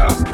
Yeah.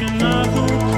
To reach another